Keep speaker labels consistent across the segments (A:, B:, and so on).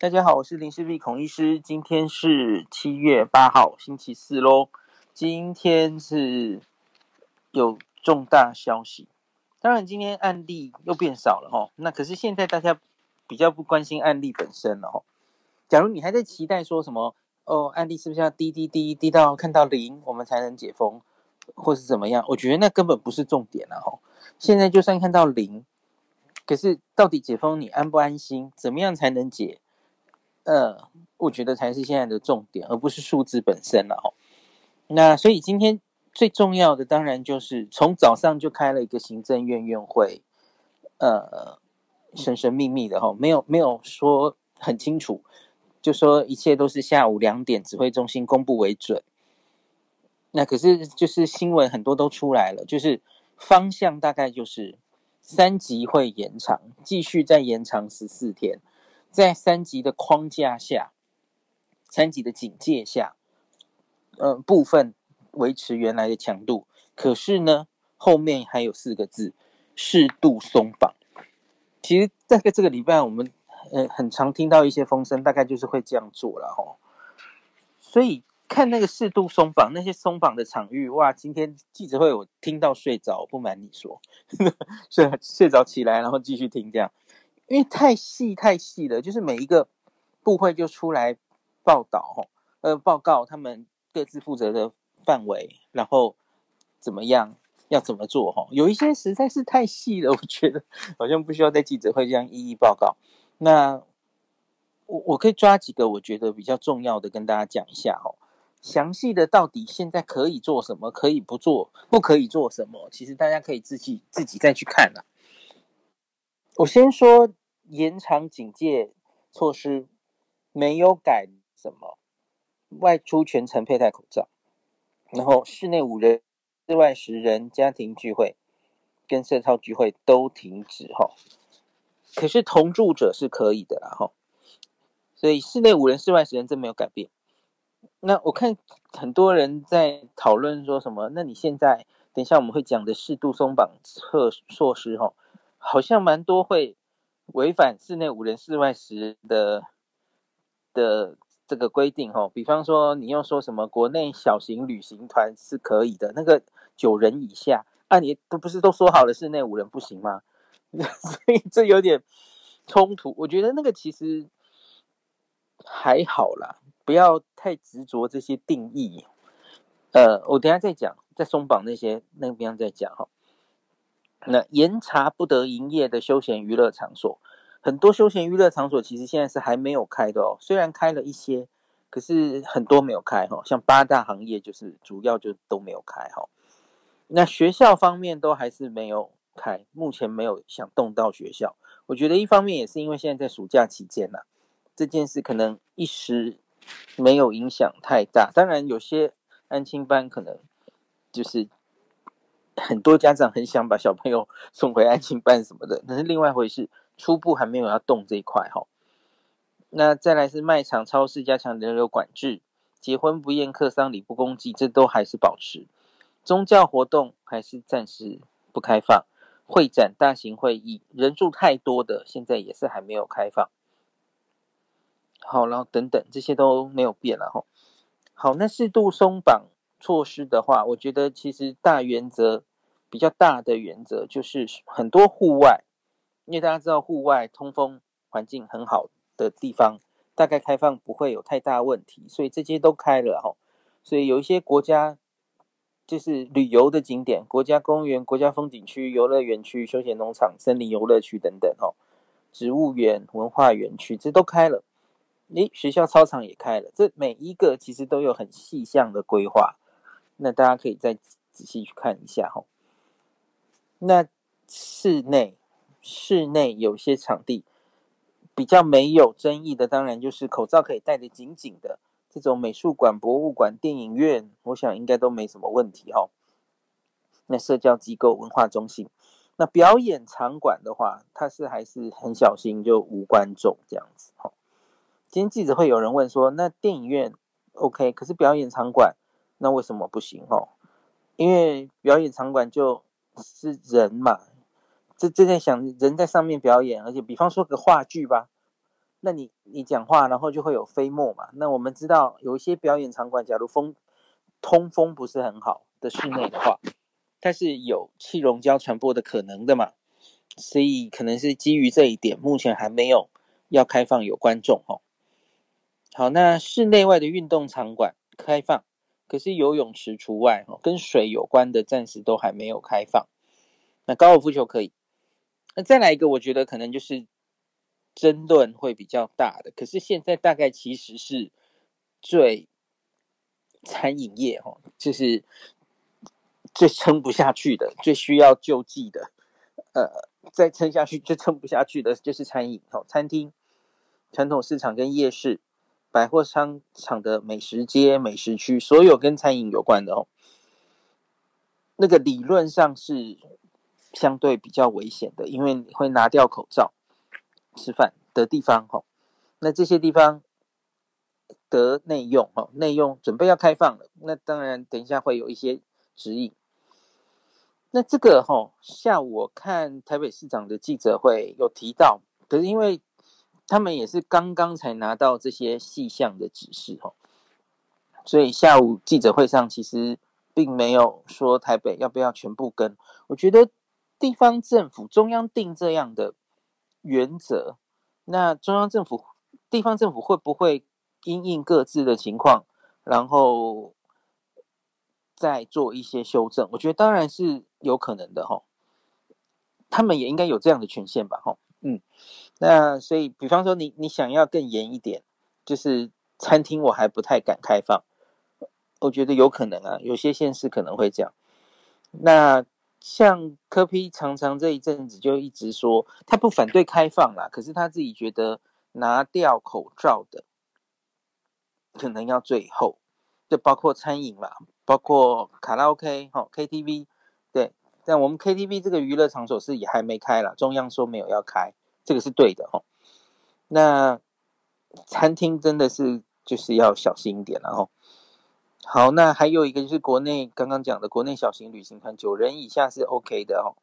A: 大家好，我是林氏璧孔医师。今天是七月八号，星期四喽。今天是有重大消息，当然今天案例又变少了哈。那可是现在大家比较不关心案例本身了哈。假如你还在期待说什么哦，案例是不是要滴滴滴滴到看到零，我们才能解封，或是怎么样？我觉得那根本不是重点了哈。现在就算看到零，可是到底解封你安不安心？怎么样才能解？呃，我觉得才是现在的重点，而不是数字本身了哦。那所以今天最重要的，当然就是从早上就开了一个行政院院会，呃，神神秘秘的哈，没有没有说很清楚，就说一切都是下午两点指挥中心公布为准。那可是就是新闻很多都出来了，就是方向大概就是三级会延长，继续再延长十四天。在三级的框架下，三级的警戒下，呃，部分维持原来的强度。可是呢，后面还有四个字：适度松绑。其实，大概这个礼拜，我们呃很常听到一些风声，大概就是会这样做了哈。所以看那个适度松绑，那些松绑的场域，哇！今天记者会我听到睡着，不瞒你说，睡睡着起来，然后继续听这样。因为太细太细了，就是每一个部会就出来报道呃，报告他们各自负责的范围，然后怎么样，要怎么做哈。有一些实在是太细了，我觉得好像不需要在记者会这样一一报告。那我我可以抓几个我觉得比较重要的跟大家讲一下哈。详细的到底现在可以做什么，可以不做，不可以做什么，其实大家可以自己自己再去看啦。我先说。延长警戒措施没有改什么，外出全程佩戴口罩，然后室内五人、室外十人家庭聚会跟社交聚会都停止哈。可是同住者是可以的啦哈，所以室内五人、室外十人这没有改变。那我看很多人在讨论说什么？那你现在等一下我们会讲的适度松绑措措施哈，好像蛮多会。违反室内五人、室外十人的的这个规定哦，比方说你又说什么国内小型旅行团是可以的，那个九人以下，啊，你都不是都说好了室内五人不行吗？所以这有点冲突。我觉得那个其实还好啦，不要太执着这些定义。呃，我等下再讲，再松绑那些那边再讲哈。那严查不得营业的休闲娱乐场所，很多休闲娱乐场所其实现在是还没有开的哦。虽然开了一些，可是很多没有开哈。像八大行业就是主要就都没有开哈。那学校方面都还是没有开，目前没有想动到学校。我觉得一方面也是因为现在在暑假期间呐，这件事可能一时没有影响太大。当然有些安亲班可能就是。很多家长很想把小朋友送回安心班什么的，那是另外一回事。初步还没有要动这一块哈。那再来是卖场、超市加强人流管制，结婚不宴客、丧礼不公祭，这都还是保持。宗教活动还是暂时不开放，会展、大型会议人数太多的，现在也是还没有开放。好，然后等等这些都没有变了哈。好，那适度松绑措施的话，我觉得其实大原则。比较大的原则就是很多户外，因为大家知道户外通风环境很好的地方，大概开放不会有太大问题，所以这些都开了哈。所以有一些国家就是旅游的景点，国家公园、国家风景区、游乐园区、休闲农场、森林游乐区等等哈，植物园、文化园区这都开了。诶，学校操场也开了，这每一个其实都有很细项的规划，那大家可以再仔细去看一下哈。那室内，室内有些场地比较没有争议的，当然就是口罩可以戴得紧紧的这种美术馆、博物馆、电影院，我想应该都没什么问题哈。那社交机构、文化中心，那表演场馆的话，它是还是很小心，就无观众这样子哈。今天记者会有人问说，那电影院 OK，可是表演场馆那为什么不行哈？因为表演场馆就是人嘛，这这在想人在上面表演，而且比方说个话剧吧，那你你讲话，然后就会有飞沫嘛。那我们知道有一些表演场馆，假如风通风不是很好的室内的话，它是有气溶胶传播的可能的嘛。所以可能是基于这一点，目前还没有要开放有观众哦。好，那室内外的运动场馆开放，可是游泳池除外哦，跟水有关的暂时都还没有开放。那高尔夫球可以。那再来一个，我觉得可能就是。争论会比较大的，可是现在大概其实是最餐饮业哦，就是最撑不下去的，最需要救济的，呃，再撑下去就撑不下去的就是餐饮哦，餐厅、传统市场跟夜市、百货商场的美食街、美食区，所有跟餐饮有关的哦，那个理论上是相对比较危险的，因为你会拿掉口罩。吃饭的地方哈，那这些地方得内用哈，内用准备要开放了，那当然等一下会有一些指引。那这个哈，下午我看台北市长的记者会有提到，可是因为他们也是刚刚才拿到这些细项的指示哈，所以下午记者会上其实并没有说台北要不要全部跟。我觉得地方政府中央定这样的。原则，那中央政府、地方政府会不会因应各自的情况，然后再做一些修正？我觉得当然是有可能的哈，他们也应该有这样的权限吧？哈，嗯，那所以，比方说你你想要更严一点，就是餐厅我还不太敢开放，我觉得有可能啊，有些县市可能会这样，那。像柯 P 常常这一阵子就一直说他不反对开放啦，可是他自己觉得拿掉口罩的可能要最后，就包括餐饮啦，包括卡拉 OK 哈 KTV，对，但我们 KTV 这个娱乐场所是也还没开啦，中央说没有要开，这个是对的哦。那餐厅真的是就是要小心一点了哦。好，那还有一个就是国内刚刚讲的国内小型旅行团，九人以下是 OK 的哦。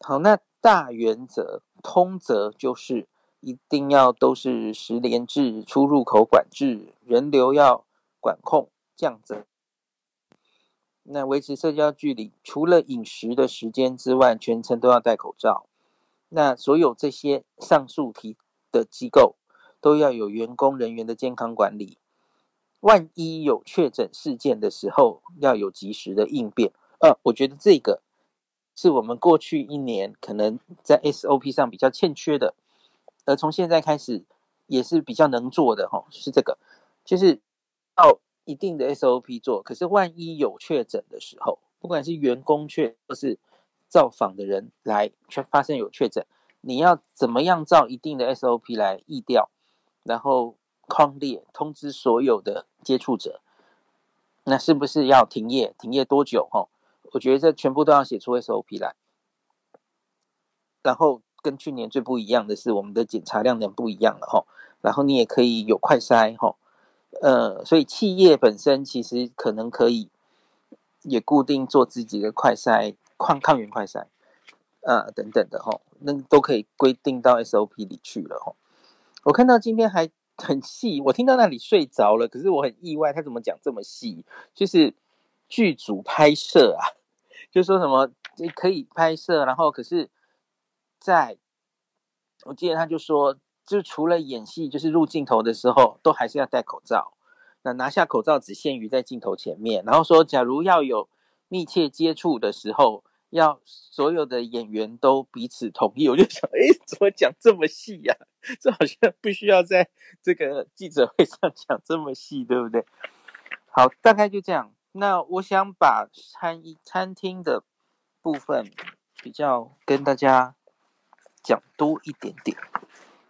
A: 好，那大原则通则就是一定要都是十连制，出入口管制，人流要管控降责。那维持社交距离，除了饮食的时间之外，全程都要戴口罩。那所有这些上述提的机构都要有员工人员的健康管理。万一有确诊事件的时候，要有及时的应变。呃，我觉得这个是我们过去一年可能在 SOP 上比较欠缺的，而从现在开始也是比较能做的哈，是这个，就是要一定的 SOP 做。可是万一有确诊的时候，不管是员工确或是造访的人来却发生有确诊，你要怎么样照一定的 SOP 来疫调，然后。框列通知所有的接触者，那是不是要停业？停业多久？哈，我觉得这全部都要写出 SOP 来。然后跟去年最不一样的是，我们的检查量能不一样了，哈。然后你也可以有快筛，哈，呃，所以企业本身其实可能可以也固定做自己的快筛抗抗原快筛，啊、等等的，吼，那都可以规定到 SOP 里去了，吼。我看到今天还。很细，我听到那里睡着了。可是我很意外，他怎么讲这么细？就是剧组拍摄啊，就说什么你可以拍摄，然后可是在，我记得他就说，就除了演戏，就是入镜头的时候，都还是要戴口罩。那拿下口罩只限于在镜头前面，然后说，假如要有密切接触的时候。要所有的演员都彼此同意，我就想，哎，怎么讲这么细呀？这好像不需要在这个记者会上讲这么细，对不对？好，大概就这样。那我想把餐饮餐厅的部分比较跟大家讲多一点点。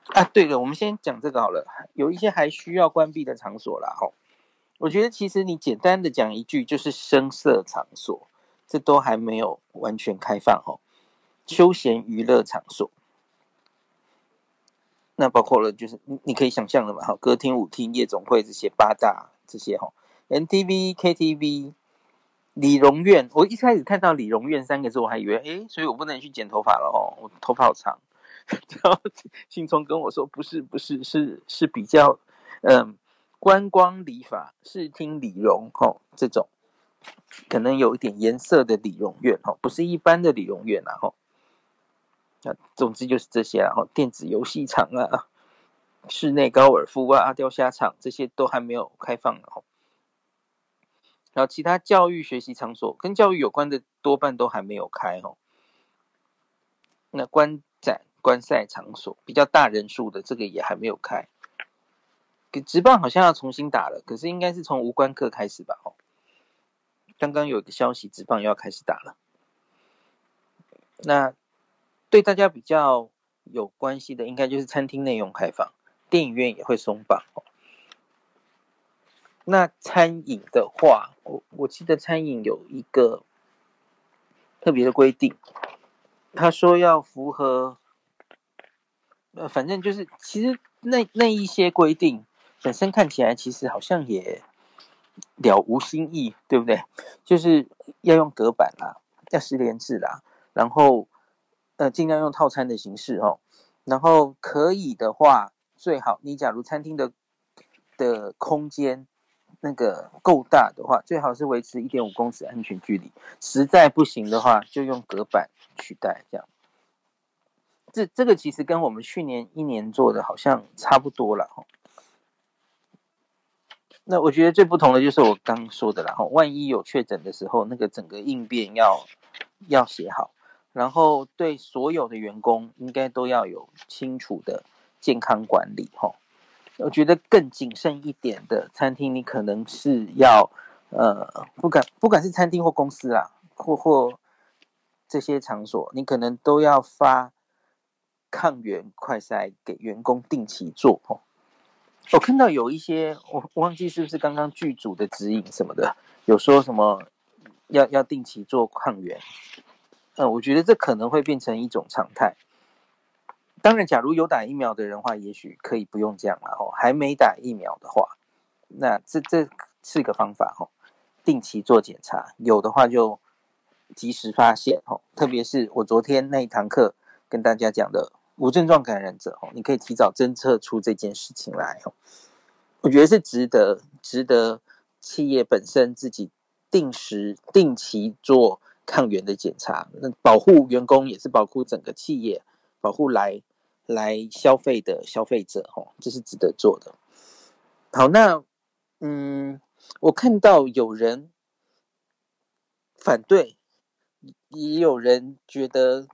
A: 啊，对了，我们先讲这个好了。有一些还需要关闭的场所啦，吼。我觉得其实你简单的讲一句，就是声色场所。这都还没有完全开放哦，休闲娱乐场所，那包括了就是你你可以想象的嘛，哈，歌厅、舞厅、夜总会这些八大这些哈，MTV、KTV、理容院，我一开始看到理容院三个字，我还以为哎，所以我不能去剪头发了哦，我头发好长，然后信聪跟我说，不是不是是是比较嗯观光理发、视听理容吼这种，可能有一点颜色的理容院吼，不是一般的理容院啊吼。那总之就是这些啊吼，电子游戏场啊。室内高尔夫啊、钓虾场这些都还没有开放哦。然后其他教育学习场所跟教育有关的多半都还没有开哦。那观展观赛场所比较大人数的这个也还没有开。职棒好像要重新打了，可是应该是从无关课开始吧？哦，刚刚有一个消息，职棒又要开始打了。那对大家比较有关系的，应该就是餐厅内用开放。电影院也会松绑。那餐饮的话，我我记得餐饮有一个特别的规定，他说要符合，呃，反正就是其实那那一些规定本身看起来其实好像也了无新意，对不对？就是要用隔板啦，要十连制啦，然后呃尽量用套餐的形式哦，然后可以的话。最好，你假如餐厅的的空间那个够大的话，最好是维持一点五公尺安全距离。实在不行的话，就用隔板取代。这样，这这个其实跟我们去年一年做的好像差不多了哈。那我觉得最不同的就是我刚说的了哈，万一有确诊的时候，那个整个应变要要写好，然后对所有的员工应该都要有清楚的。健康管理，哈，我觉得更谨慎一点的餐厅，你可能是要，呃，不管不管是餐厅或公司啊，或或这些场所，你可能都要发抗原快筛给员工定期做，哈。我看到有一些，我忘记是不是刚刚剧组的指引什么的，有说什么要要定期做抗原，呃，我觉得这可能会变成一种常态。当然，假如有打疫苗的人话，也许可以不用这样了哦。还没打疫苗的话，那这这是个方法哦。定期做检查，有的话就及时发现哦。特别是我昨天那一堂课跟大家讲的无症状感染者哦，你可以提早侦测出这件事情来哦。我觉得是值得值得企业本身自己定时定期做抗原的检查，那保护员工也是保护整个企业，保护来。来消费的消费者，哦，这是值得做的。好，那嗯，我看到有人反对，也有人觉得，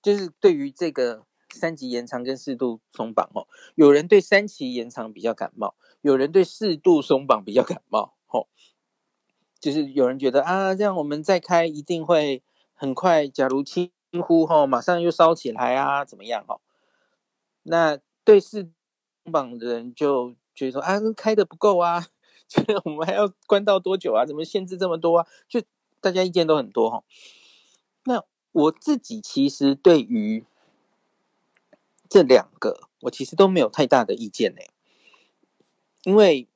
A: 就是对于这个三级延长跟四度松绑，哦，有人对三级延长比较感冒，有人对四度松绑比较感冒，哦，就是有人觉得啊，这样我们再开一定会很快，假如轻呼，哈，马上又烧起来啊，怎么样，哦。那对四松绑的人就觉得说啊，开的不够啊，觉 得我们还要关到多久啊？怎么限制这么多啊？就大家意见都很多哈。那我自己其实对于这两个，我其实都没有太大的意见呢，因为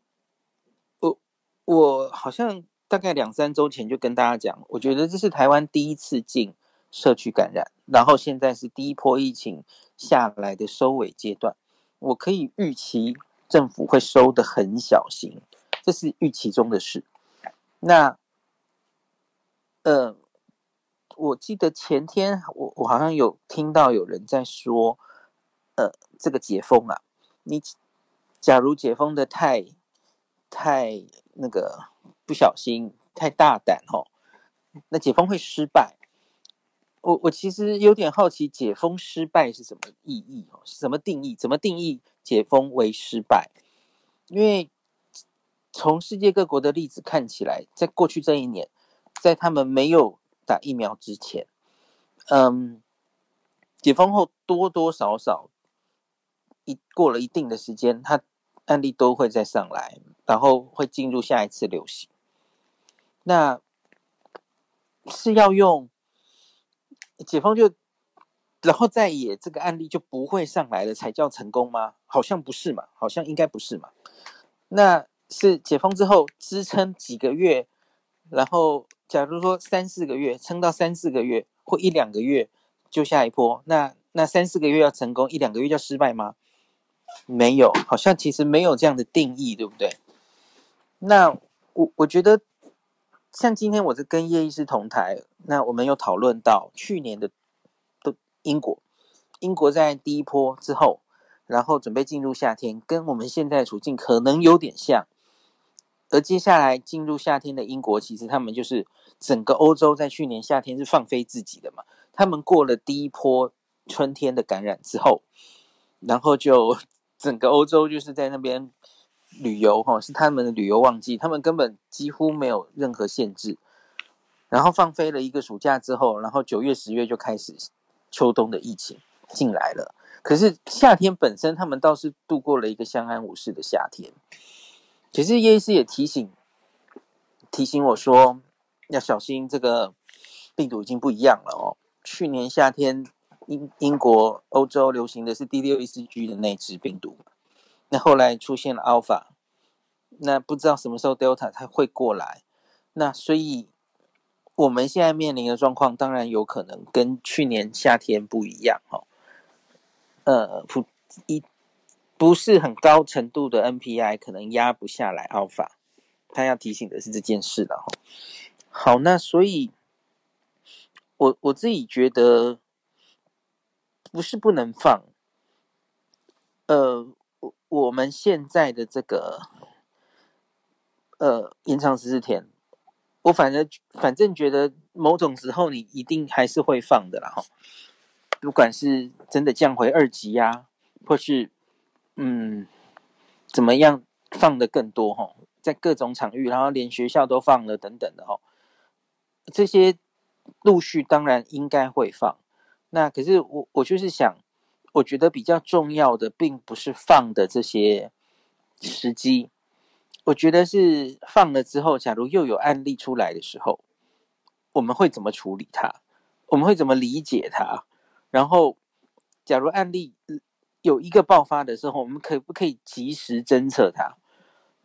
A: 我我好像大概两三周前就跟大家讲，我觉得这是台湾第一次进社区感染，然后现在是第一波疫情。下来的收尾阶段，我可以预期政府会收得很小心，这是预期中的事。那，呃，我记得前天我我好像有听到有人在说，呃，这个解封啊，你假如解封的太太那个不小心，太大胆哦，那解封会失败。我我其实有点好奇，解封失败是什么意义哦？什么定义？怎么定义解封为失败？因为从世界各国的例子看起来，在过去这一年，在他们没有打疫苗之前，嗯，解封后多多少少一过了一定的时间，它案例都会再上来，然后会进入下一次流行。那是要用。解封就，然后再也这个案例就不会上来了，才叫成功吗？好像不是嘛，好像应该不是嘛。那是解封之后支撑几个月，然后假如说三四个月，撑到三四个月或一两个月就下一波，那那三四个月要成功，一两个月叫失败吗？没有，好像其实没有这样的定义，对不对？那我我觉得，像今天我是跟叶医师同台，那我们有讨论到去年的的英国，英国在第一波之后，然后准备进入夏天，跟我们现在处境可能有点像。而接下来进入夏天的英国，其实他们就是整个欧洲在去年夏天是放飞自己的嘛，他们过了第一波春天的感染之后，然后就。整个欧洲就是在那边旅游，哈，是他们的旅游旺季，他们根本几乎没有任何限制，然后放飞了一个暑假之后，然后九月、十月就开始秋冬的疫情进来了。可是夏天本身，他们倒是度过了一个相安无事的夏天。其实叶医师也提醒提醒我说，要小心这个病毒已经不一样了哦。去年夏天。英英国、欧洲流行的是第六一四 G 的那支病毒，那后来出现了 Alpha，那不知道什么时候 Delta 它会过来，那所以我们现在面临的状况，当然有可能跟去年夏天不一样哈。呃，不一不是很高程度的 NPI 可能压不下来 Alpha，他要提醒的是这件事了哈。好，那所以我我自己觉得。不是不能放，呃，我我们现在的这个，呃，延长十四天，我反正反正觉得某种时候你一定还是会放的啦哈，不管是真的降回二级呀、或是嗯怎么样放的更多哈，在各种场域，然后连学校都放了等等的哈，这些陆续当然应该会放。那可是我我就是想，我觉得比较重要的并不是放的这些时机，我觉得是放了之后，假如又有案例出来的时候，我们会怎么处理它？我们会怎么理解它？然后，假如案例有一个爆发的时候，我们可不可以及时侦测它？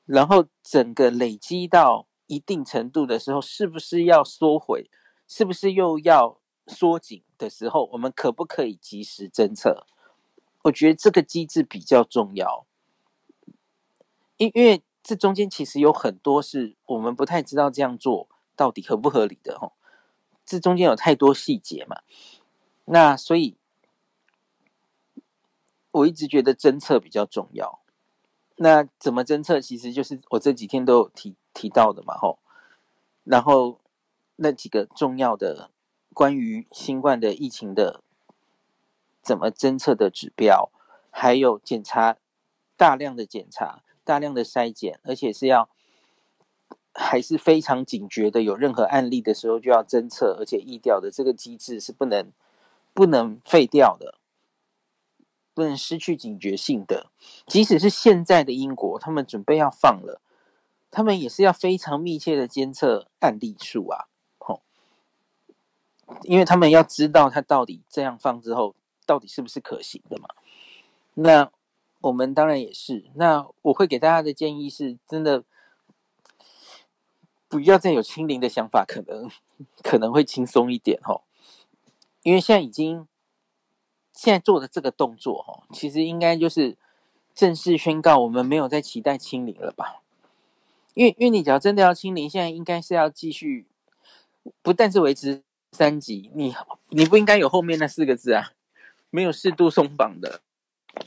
A: 然后整个累积到一定程度的时候，是不是要缩回？是不是又要缩紧？的时候，我们可不可以及时侦测？我觉得这个机制比较重要，因因为这中间其实有很多是我们不太知道这样做到底合不合理的吼。这中间有太多细节嘛，那所以我一直觉得侦测比较重要。那怎么侦测？其实就是我这几天都有提提到的嘛吼。然后那几个重要的。关于新冠的疫情的怎么侦测的指标，还有检查大量的检查、大量的筛检，而且是要还是非常警觉的。有任何案例的时候就要侦测，而且疫调的这个机制是不能不能废掉的，不能失去警觉性的。即使是现在的英国，他们准备要放了，他们也是要非常密切的监测案例数啊。因为他们要知道他到底这样放之后，到底是不是可行的嘛？那我们当然也是。那我会给大家的建议是，真的不要再有清零的想法，可能可能会轻松一点哦。因为现在已经现在做的这个动作哈，其实应该就是正式宣告我们没有再期待清零了吧？因为因为你只要真的要清零，现在应该是要继续，不但是维持。三级，你你不应该有后面那四个字啊，没有适度松绑的，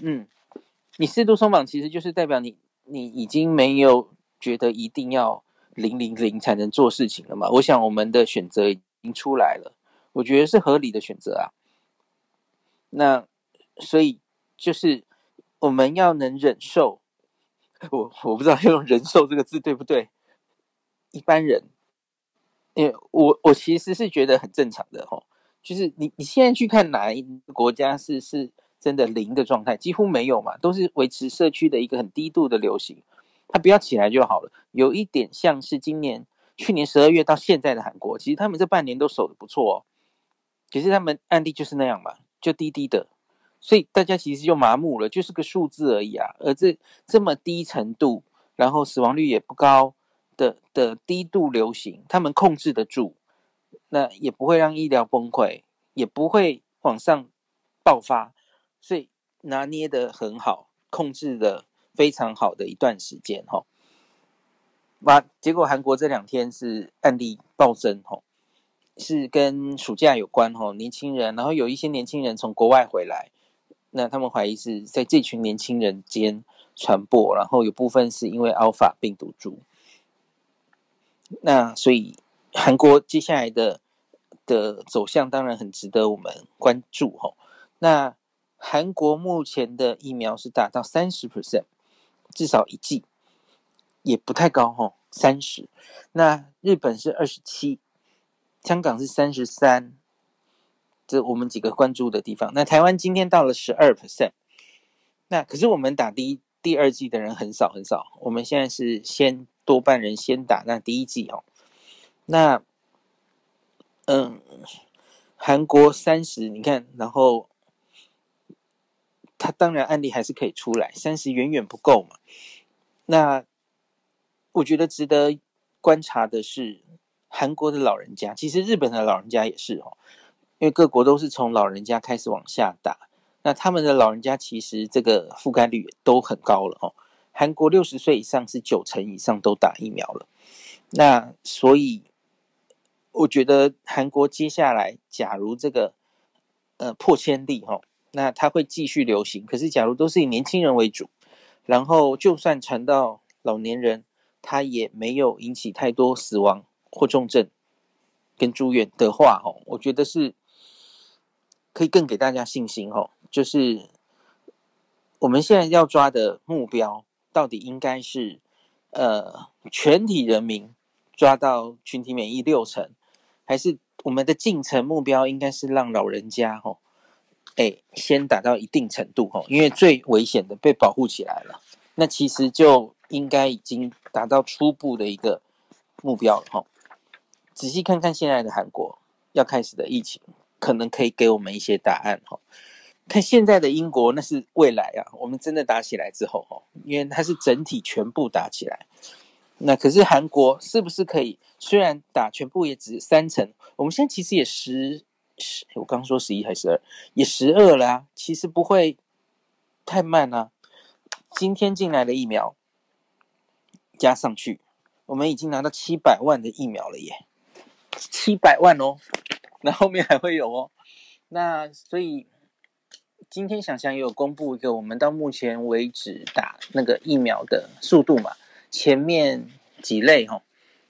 A: 嗯，你适度松绑其实就是代表你你已经没有觉得一定要零零零才能做事情了嘛？我想我们的选择已经出来了，我觉得是合理的选择啊。那所以就是我们要能忍受，我我不知道用忍受这个字对不对，一般人。因为我我其实是觉得很正常的吼，就是你你现在去看哪一个国家是是真的零的状态，几乎没有嘛，都是维持社区的一个很低度的流行，它不要起来就好了。有一点像是今年去年十二月到现在的韩国，其实他们这半年都守的不错哦，可是他们案例就是那样嘛，就低低的，所以大家其实就麻木了，就是个数字而已啊。而这这么低程度，然后死亡率也不高。的的低度流行，他们控制得住，那也不会让医疗崩溃，也不会往上爆发，所以拿捏得很好，控制的非常好的一段时间哈。哇，结果韩国这两天是案例暴增哈，是跟暑假有关哈，年轻人，然后有一些年轻人从国外回来，那他们怀疑是在这群年轻人间传播，然后有部分是因为 Alpha 病毒株。那所以韩国接下来的的走向当然很值得我们关注哈。那韩国目前的疫苗是达到三十 percent，至少一剂，也不太高哈，三十。那日本是二十七，香港是三十三，这我们几个关注的地方。那台湾今天到了十二 percent，那可是我们打第一、第二季的人很少很少，我们现在是先。多半人先打那第一季哦，那嗯，韩国三十，你看，然后他当然案例还是可以出来，三十远远不够嘛。那我觉得值得观察的是韩国的老人家，其实日本的老人家也是哦，因为各国都是从老人家开始往下打，那他们的老人家其实这个覆盖率都很高了哦。韩国六十岁以上是九成以上都打疫苗了，那所以我觉得韩国接下来假如这个呃破千例哈，那它会继续流行。可是假如都是以年轻人为主，然后就算传到老年人，他也没有引起太多死亡或重症跟住院的话哈，我觉得是可以更给大家信心哈，就是我们现在要抓的目标。到底应该是，呃，全体人民抓到群体免疫六成，还是我们的进程目标应该是让老人家吼，哎，先打到一定程度吼，因为最危险的被保护起来了，那其实就应该已经达到初步的一个目标了吼。仔细看看现在的韩国要开始的疫情，可能可以给我们一些答案吼。看现在的英国，那是未来啊！我们真的打起来之后，哦，因为它是整体全部打起来。那可是韩国是不是可以？虽然打全部也只三成，我们现在其实也十十，我刚说十一还是十二，也十二了啊！其实不会太慢啊。今天进来的疫苗加上去，我们已经拿到七百万的疫苗了耶！七百万哦，那后面还会有哦。那所以。今天想想也有公布一个，我们到目前为止打那个疫苗的速度嘛，前面几类哈，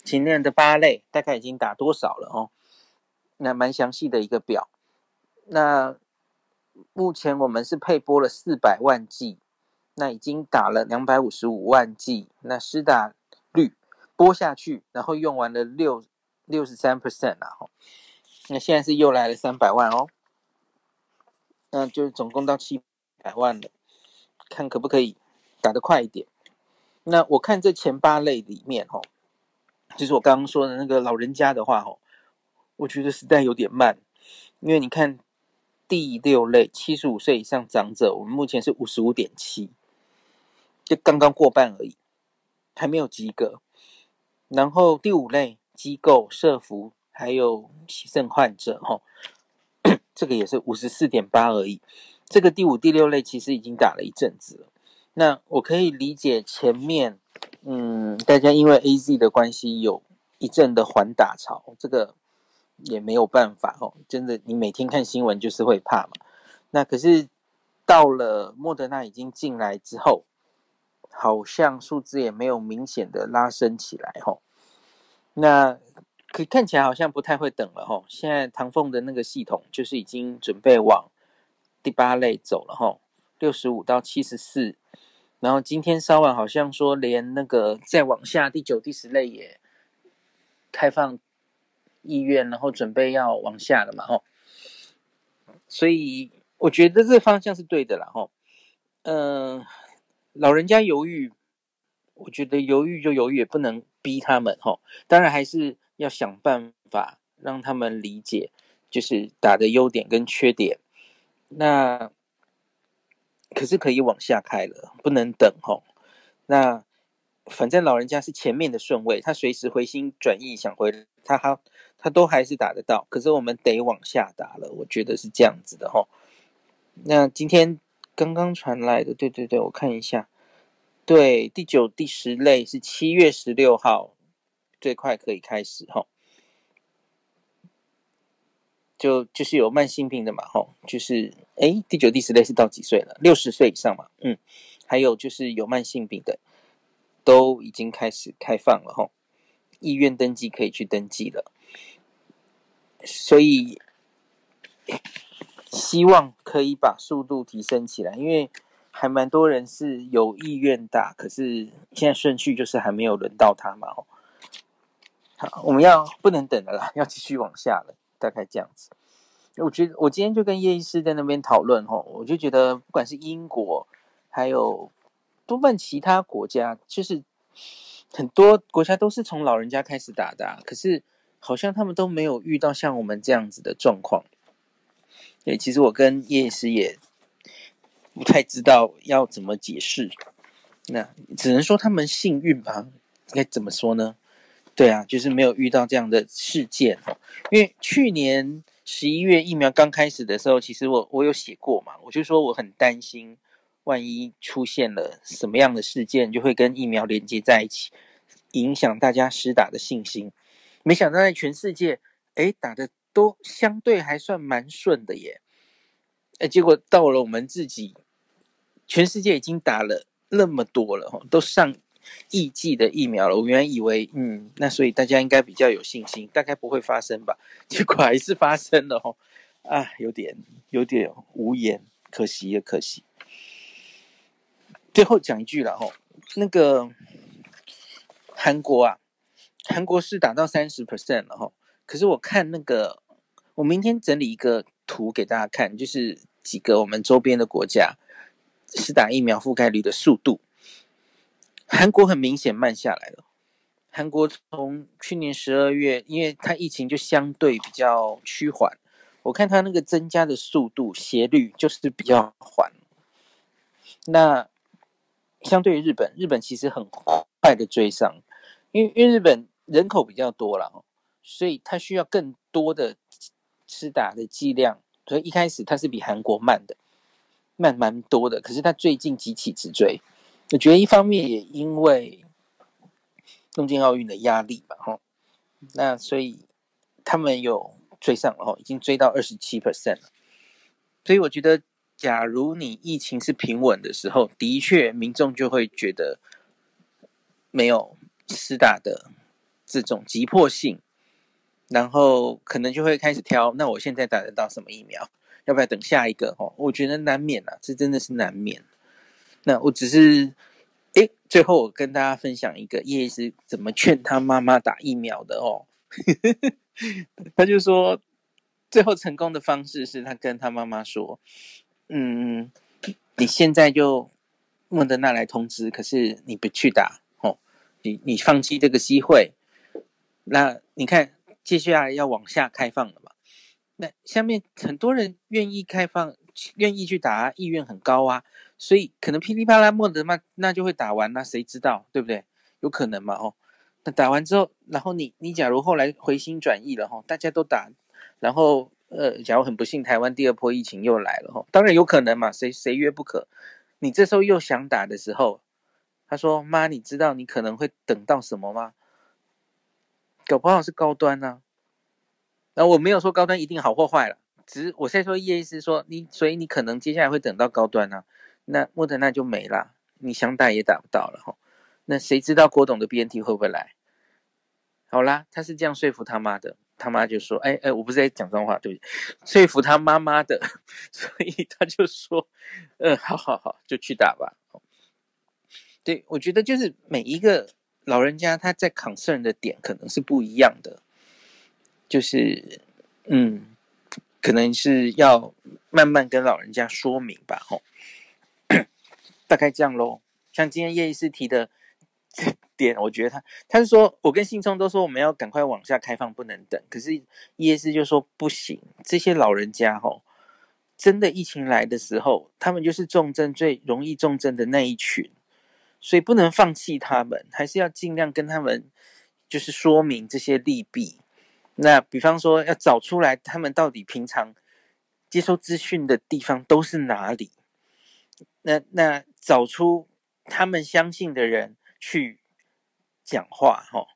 A: 前面的八类大概已经打多少了哦？那蛮详细的一个表。那目前我们是配播了四百万剂，那已经打了两百五十五万剂，那施打率播下去，然后用完了六六十三 percent 了哈。那现在是又来了三百万哦。那就是总共到七百万了，看可不可以打得快一点。那我看这前八类里面，哈，就是我刚刚说的那个老人家的话，哈，我觉得实在有点慢，因为你看第六类七十五岁以上长者，我们目前是五十五点七，就刚刚过半而已，还没有及格。然后第五类机构、社福还有洗肾患者，哈。这个也是五十四点八而已，这个第五、第六类其实已经打了一阵子了。那我可以理解前面，嗯，大家因为 AZ 的关系有一阵的缓打潮，这个也没有办法哦。真的，你每天看新闻就是会怕嘛。那可是到了莫德纳已经进来之后，好像数字也没有明显的拉升起来哦。那。可看起来好像不太会等了哈，现在唐凤的那个系统就是已经准备往第八类走了哈，六十五到七十四，然后今天稍晚好像说连那个再往下第九、第十类也开放意愿，然后准备要往下了嘛哈，所以我觉得这方向是对的啦哈，嗯，老人家犹豫，我觉得犹豫就犹豫，也不能逼他们哈，当然还是。要想办法让他们理解，就是打的优点跟缺点。那可是可以往下开了，不能等吼。那反正老人家是前面的顺位，他随时回心转意想回，他他他都还是打得到。可是我们得往下打了，我觉得是这样子的吼。那今天刚刚传来的，对对对，我看一下，对，第九、第十类是七月十六号，最快可以开始哈。就就是有慢性病的嘛，吼，就是哎，第九、第十类是到几岁了？六十岁以上嘛，嗯，还有就是有慢性病的，都已经开始开放了，吼，意愿登记可以去登记了，所以希望可以把速度提升起来，因为还蛮多人是有意愿打，可是现在顺序就是还没有轮到他嘛，吼，好，我们要不能等了啦，要继续往下了。大概这样子，我觉得我今天就跟叶医师在那边讨论吼，我就觉得不管是英国，还有多半其他国家，就是很多国家都是从老人家开始打的，可是好像他们都没有遇到像我们这样子的状况。对，其实我跟叶医师也不太知道要怎么解释，那只能说他们幸运吧，该怎么说呢？对啊，就是没有遇到这样的事件。因为去年十一月疫苗刚开始的时候，其实我我有写过嘛，我就说我很担心，万一出现了什么样的事件，就会跟疫苗连接在一起，影响大家施打的信心。没想到在全世界，诶，打的都相对还算蛮顺的耶。诶，结果到了我们自己，全世界已经打了那么多了，都上。亿剂的疫苗了，我原来以为，嗯，那所以大家应该比较有信心，大概不会发生吧？结果还是发生了哦，啊，有点有点无言，可惜也可惜。最后讲一句了吼，那个韩国啊，韩国是打到三十 percent 了吼，可是我看那个，我明天整理一个图给大家看，就是几个我们周边的国家是打疫苗覆盖率的速度。韩国很明显慢下来了。韩国从去年十二月，因为它疫情就相对比较趋缓，我看它那个增加的速度斜率就是比较缓。那相对于日本，日本其实很快的追上，因为因为日本人口比较多了，所以它需要更多的施打的剂量，所以一开始它是比韩国慢的，慢蛮多的。可是它最近急起直追。我觉得一方面也因为东京奥运的压力吧，哈，那所以他们有追上了，吼，已经追到二十七 percent 了。所以我觉得，假如你疫情是平稳的时候，的确民众就会觉得没有施打的这种急迫性，然后可能就会开始挑，那我现在打得到什么疫苗？要不要等下一个？吼，我觉得难免啊，这真的是难免。那我只是，诶，最后我跟大家分享一个叶医师怎么劝他妈妈打疫苗的哦。他就说，最后成功的方式是他跟他妈妈说，嗯，你现在就莫德纳来通知，可是你不去打哦，你你放弃这个机会。那你看接下来要往下开放了嘛？那下面很多人愿意开放，愿意去打，啊意愿很高啊。所以可能噼里啪啦莫德嘛那就会打完，那谁知道对不对？有可能嘛？哦，那打完之后，然后你你假如后来回心转意了哈，大家都打，然后呃，假如很不幸台湾第二波疫情又来了哈，当然有可能嘛，谁谁约不可？你这时候又想打的时候，他说妈，你知道你可能会等到什么吗？搞不好是高端呢、啊。那我没有说高端一定好或坏了，只是我现在说意思是说你，所以你可能接下来会等到高端呢、啊。那莫德纳就没了，你想打也打不到了哈。那谁知道郭董的 BNT 会不会来？好啦，他是这样说服他妈的，他妈就说：“哎哎，我不是在讲脏话，对不对？说服他妈妈的，所以他就说：嗯，好好好，就去打吧。”对，我觉得就是每一个老人家他在 concern 的点可能是不一样的，就是嗯，可能是要慢慢跟老人家说明吧，吼。大概这样喽，像今天叶医师提的 点，我觉得他他是说，我跟信聪都说我们要赶快往下开放，不能等。可是叶医师就说不行，这些老人家吼，真的疫情来的时候，他们就是重症最容易重症的那一群，所以不能放弃他们，还是要尽量跟他们就是说明这些利弊。那比方说要找出来他们到底平常接收资讯的地方都是哪里？那那找出他们相信的人去讲话，哈，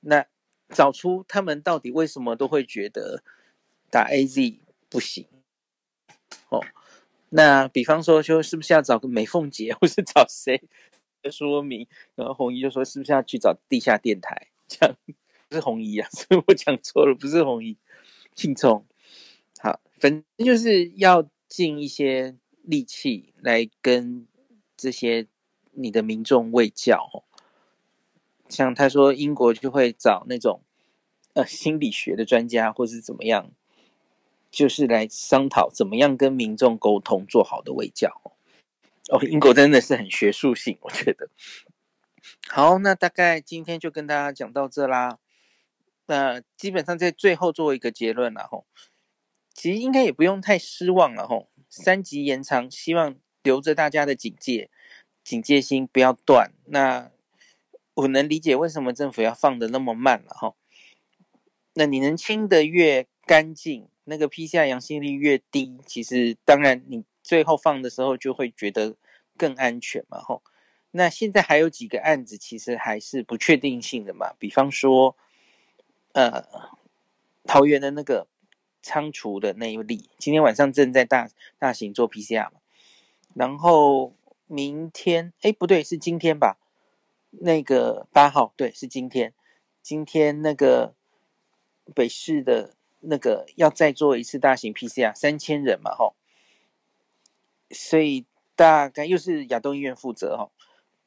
A: 那找出他们到底为什么都会觉得打 AZ 不行，哦，那比方说，就是不是要找个美凤姐，或是找谁说明？然后红衣就说，是不是要去找地下电台？这样是红衣啊，所以我讲错了，不是红衣，庆聪。好，反正就是要尽一些力气来跟这些你的民众卫教。像他说，英国就会找那种呃心理学的专家，或是怎么样，就是来商讨怎么样跟民众沟通，做好的卫教。哦，英国真的是很学术性，我觉得。好，那大概今天就跟大家讲到这啦。那基本上在最后做一个结论了吼。其实应该也不用太失望了吼，三级延长，希望留着大家的警戒，警戒心不要断。那我能理解为什么政府要放的那么慢了吼。那你能清得越干净，那个 PCR 阳性率越低，其实当然你最后放的时候就会觉得更安全嘛吼。那现在还有几个案子其实还是不确定性的嘛，比方说，呃，桃园的那个。仓储的那一例，今天晚上正在大大型做 PCR 嘛，然后明天，哎，不对，是今天吧？那个八号，对，是今天。今天那个北市的那个要再做一次大型 PCR，三千人嘛，吼，所以大概又是亚东医院负责，吼，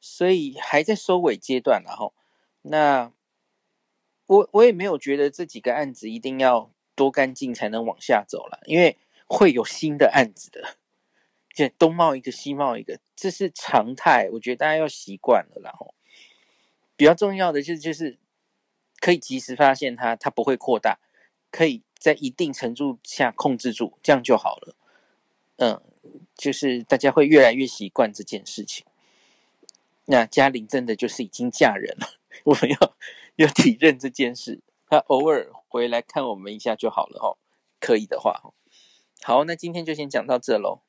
A: 所以还在收尾阶段了，吼。那我我也没有觉得这几个案子一定要。多干净才能往下走了，因为会有新的案子的，就东冒一个西冒一个，这是常态。我觉得大家要习惯了，然后比较重要的就是就是可以及时发现它，它不会扩大，可以在一定程度下控制住，这样就好了。嗯，就是大家会越来越习惯这件事情。那嘉玲真的就是已经嫁人了，我们要要体认这件事。他偶尔回来看我们一下就好了哦，可以的话。好，那今天就先讲到这喽。